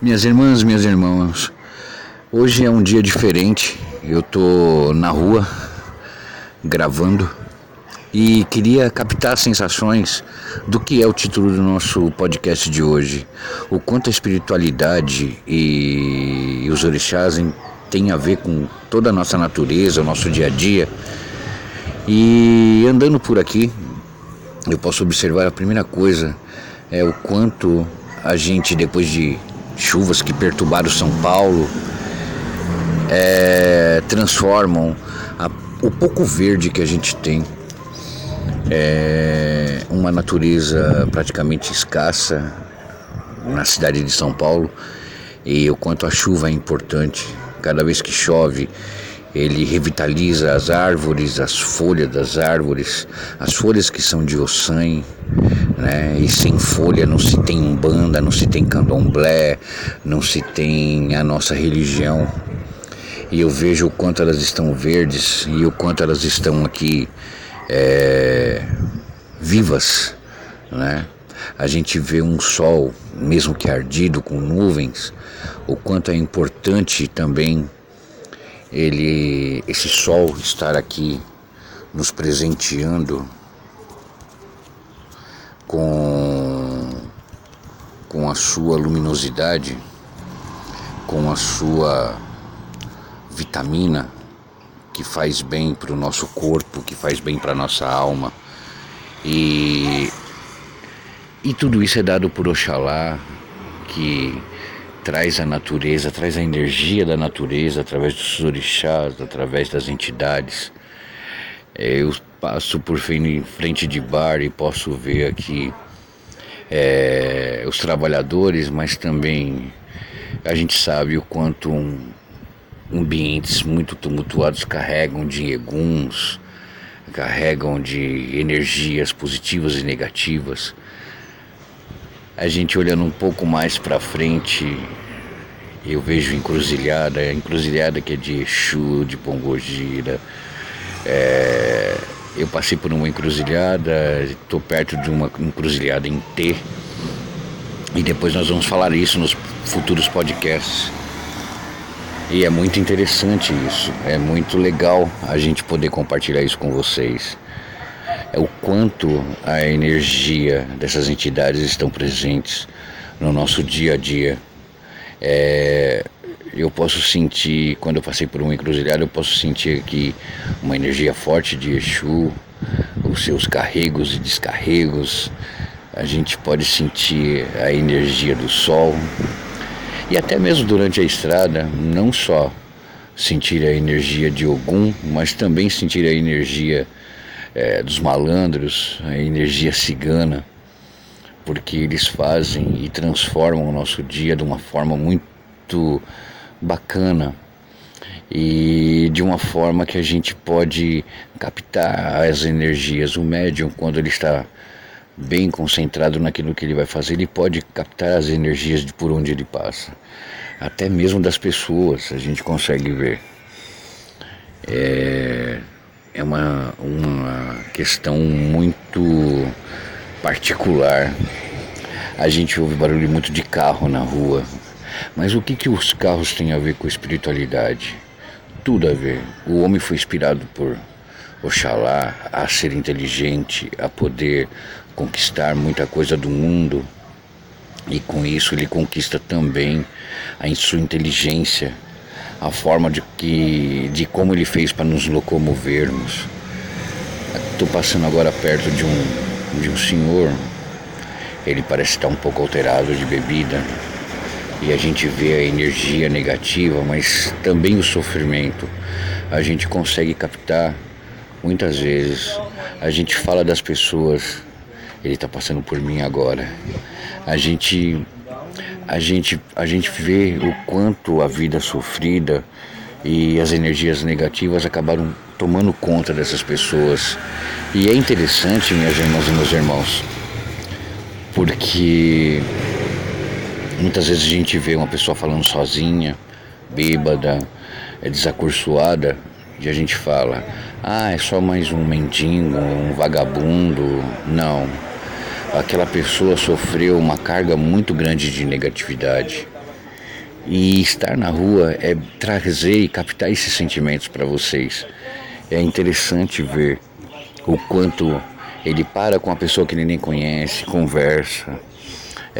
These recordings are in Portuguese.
Minhas irmãs, meus irmãos, hoje é um dia diferente. Eu tô na rua gravando e queria captar sensações do que é o título do nosso podcast de hoje. O quanto a espiritualidade e os orixás têm a ver com toda a nossa natureza, o nosso dia a dia. E andando por aqui, eu posso observar a primeira coisa é o quanto a gente, depois de chuvas que perturbaram São Paulo, é, transformam a, o pouco verde que a gente tem é uma natureza praticamente escassa na cidade de São Paulo e o quanto a chuva é importante. Cada vez que chove, ele revitaliza as árvores, as folhas das árvores, as folhas que são de ossanha, né? E sem folha não se tem umbanda, não se tem candomblé, não se tem a nossa religião. E eu vejo o quanto elas estão verdes e o quanto elas estão aqui é, vivas, né? A gente vê um sol, mesmo que ardido com nuvens, o quanto é importante também ele, esse sol estar aqui nos presenteando com, com a sua luminosidade, com a sua vitamina que faz bem para o nosso corpo, que faz bem para a nossa alma. E, e tudo isso é dado por Oxalá, que traz a natureza, traz a energia da natureza através dos orixás, através das entidades. É, eu passo por frente de bar e posso ver aqui é, os trabalhadores, mas também a gente sabe o quanto um, ambientes muito tumultuados carregam de eguns, carregam de energias positivas e negativas. A gente olhando um pouco mais para frente, eu vejo encruzilhada, encruzilhada que é de Exu, de Pongogira. É, eu passei por uma encruzilhada, estou perto de uma encruzilhada em T. E depois nós vamos falar isso nos futuros podcasts. E é muito interessante isso, é muito legal a gente poder compartilhar isso com vocês. É o quanto a energia dessas entidades estão presentes no nosso dia a dia. É, eu posso sentir, quando eu passei por uma encruzilhada, eu posso sentir aqui uma energia forte de Exu, os seus carregos e descarregos. A gente pode sentir a energia do sol, e até mesmo durante a estrada, não só sentir a energia de Ogum, mas também sentir a energia é, dos malandros, a energia cigana, porque eles fazem e transformam o nosso dia de uma forma muito bacana e de uma forma que a gente pode captar as energias. O médium, quando ele está bem concentrado naquilo que ele vai fazer, ele pode captar as energias de por onde ele passa. Até mesmo das pessoas a gente consegue ver. É, é uma, uma questão muito particular. A gente ouve barulho muito de carro na rua. Mas o que, que os carros têm a ver com espiritualidade? Tudo a ver. O homem foi inspirado por Oxalá a ser inteligente, a poder conquistar muita coisa do mundo e com isso ele conquista também a sua inteligência, a forma de que de como ele fez para nos locomovermos. Estou passando agora perto de um de um senhor. Ele parece estar um pouco alterado de bebida. E a gente vê a energia negativa, mas também o sofrimento. A gente consegue captar muitas vezes. A gente fala das pessoas, ele está passando por mim agora. A gente a gente a gente vê o quanto a vida sofrida e as energias negativas acabaram tomando conta dessas pessoas. E é interessante, minhas irmãs e meus irmãos, porque muitas vezes a gente vê uma pessoa falando sozinha, bêbada, é desacursoada, e a gente fala: ah, é só mais um mendigo, um vagabundo. Não. Aquela pessoa sofreu uma carga muito grande de negatividade. E estar na rua é trazer e captar esses sentimentos para vocês. É interessante ver o quanto ele para com a pessoa que ele nem conhece, conversa,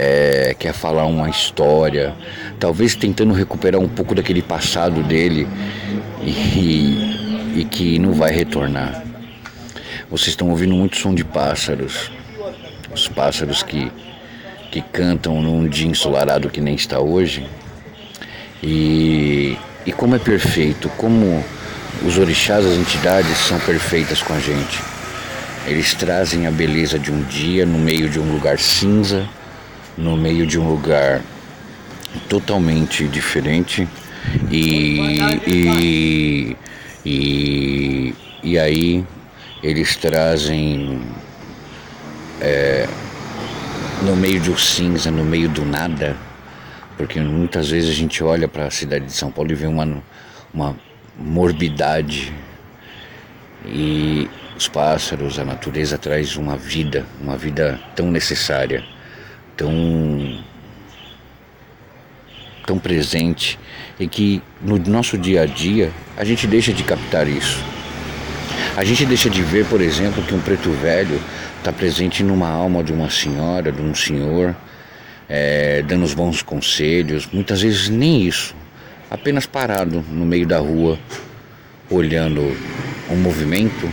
é, quer falar uma história, talvez tentando recuperar um pouco daquele passado dele e, e que não vai retornar. Vocês estão ouvindo muito som de pássaros, os pássaros que, que cantam num dia ensolarado que nem está hoje. E, e como é perfeito, como os orixás, as entidades são perfeitas com a gente. Eles trazem a beleza de um dia no meio de um lugar cinza, no meio de um lugar totalmente diferente e, e, e, e aí eles trazem é, no meio um cinza, no meio do nada, porque muitas vezes a gente olha para a cidade de São Paulo e vê uma, uma morbidade e os pássaros, a natureza traz uma vida, uma vida tão necessária, tão tão presente e que no nosso dia a dia a gente deixa de captar isso. A gente deixa de ver, por exemplo, que um preto velho está presente numa alma de uma senhora, de um senhor, é, dando os bons conselhos, muitas vezes nem isso, apenas parado no meio da rua, olhando um movimento,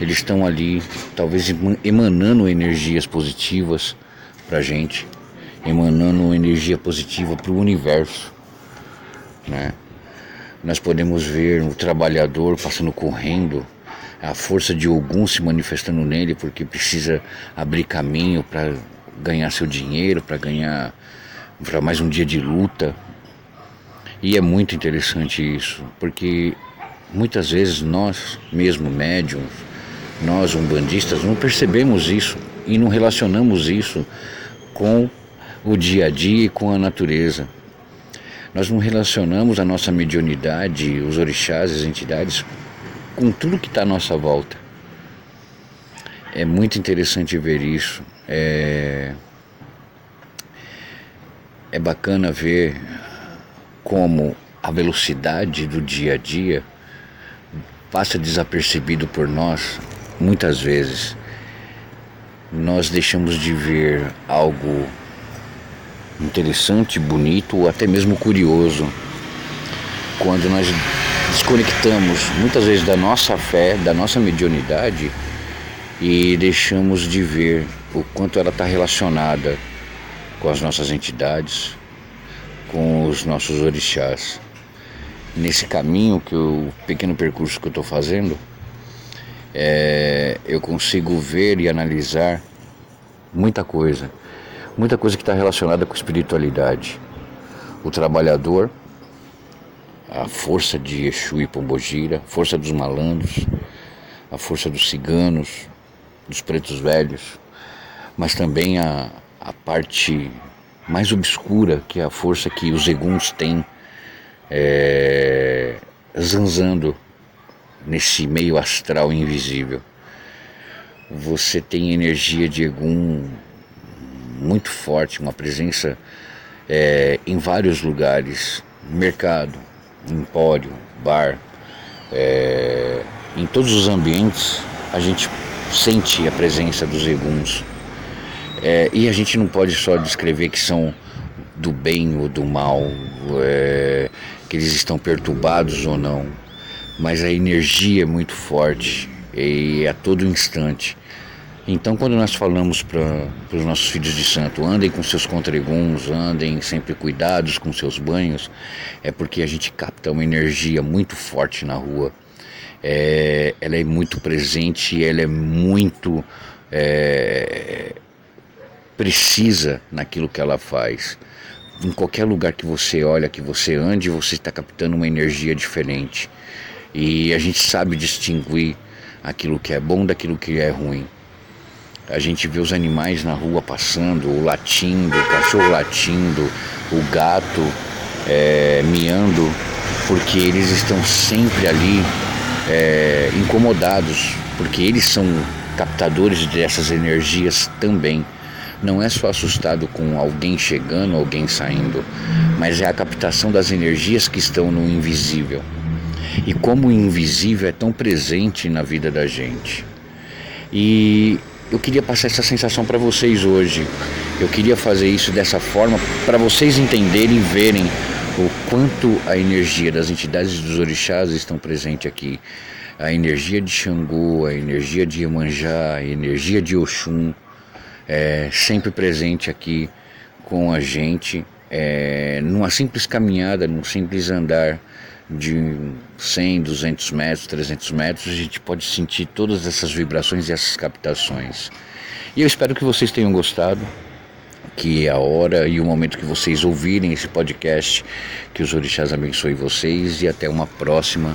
eles estão ali, talvez emanando energias positivas para a gente, emanando energia positiva para o universo, né? Nós podemos ver o trabalhador passando correndo, a força de Ogum se manifestando nele porque precisa abrir caminho para ganhar seu dinheiro, para ganhar para mais um dia de luta. E é muito interessante isso, porque muitas vezes nós, mesmo médiums, nós umbandistas, não percebemos isso e não relacionamos isso com o dia a dia e com a natureza. Nós não relacionamos a nossa mediunidade, os orixás, as entidades, com tudo que está à nossa volta. É muito interessante ver isso. É, é bacana ver como a velocidade do dia a dia passa desapercebido por nós muitas vezes. Nós deixamos de ver algo interessante, bonito ou até mesmo curioso quando nós desconectamos muitas vezes da nossa fé, da nossa mediunidade e deixamos de ver o quanto ela está relacionada com as nossas entidades, com os nossos orixás. Nesse caminho que o pequeno percurso que eu estou fazendo, é, eu consigo ver e analisar muita coisa, muita coisa que está relacionada com espiritualidade. O trabalhador, a força de Exu e Pombogira, a força dos malandros, a força dos ciganos, dos pretos velhos, mas também a, a parte mais obscura, que é a força que os eguns têm é, zanzando nesse meio astral invisível. Você tem energia de Egum muito forte, uma presença é, em vários lugares, mercado, empório, bar, é, em todos os ambientes a gente sente a presença dos eguns. É, e a gente não pode só descrever que são do bem ou do mal, é, que eles estão perturbados ou não, mas a energia é muito forte e a todo instante Então, quando nós falamos para os nossos filhos de santo, andem com seus contreguns, andem sempre cuidados com seus banhos, é porque a gente capta uma energia muito forte na rua. É, ela é muito presente, ela é muito é, precisa naquilo que ela faz. Em qualquer lugar que você olha, que você ande, você está captando uma energia diferente. E a gente sabe distinguir aquilo que é bom daquilo que é ruim. A gente vê os animais na rua passando, o latindo, o cachorro latindo, o gato é, miando, porque eles estão sempre ali é, incomodados, porque eles são captadores dessas energias também. Não é só assustado com alguém chegando, alguém saindo, mas é a captação das energias que estão no invisível. E como o invisível é tão presente na vida da gente. E eu queria passar essa sensação para vocês hoje. Eu queria fazer isso dessa forma para vocês entenderem e verem o quanto a energia das entidades dos orixás estão presente aqui. A energia de Xangô, a energia de Iemanjá, a energia de Oxum, é sempre presente aqui com a gente, é, numa simples caminhada, num simples andar de 100, 200 metros, 300 metros, a gente pode sentir todas essas vibrações e essas captações. E eu espero que vocês tenham gostado, que a hora e o momento que vocês ouvirem esse podcast, que os orixás abençoem vocês e até uma próxima,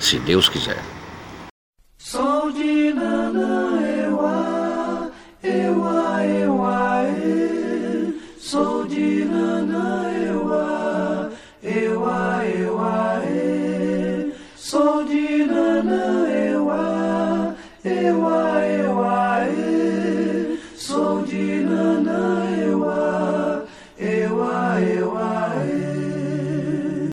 se Deus quiser.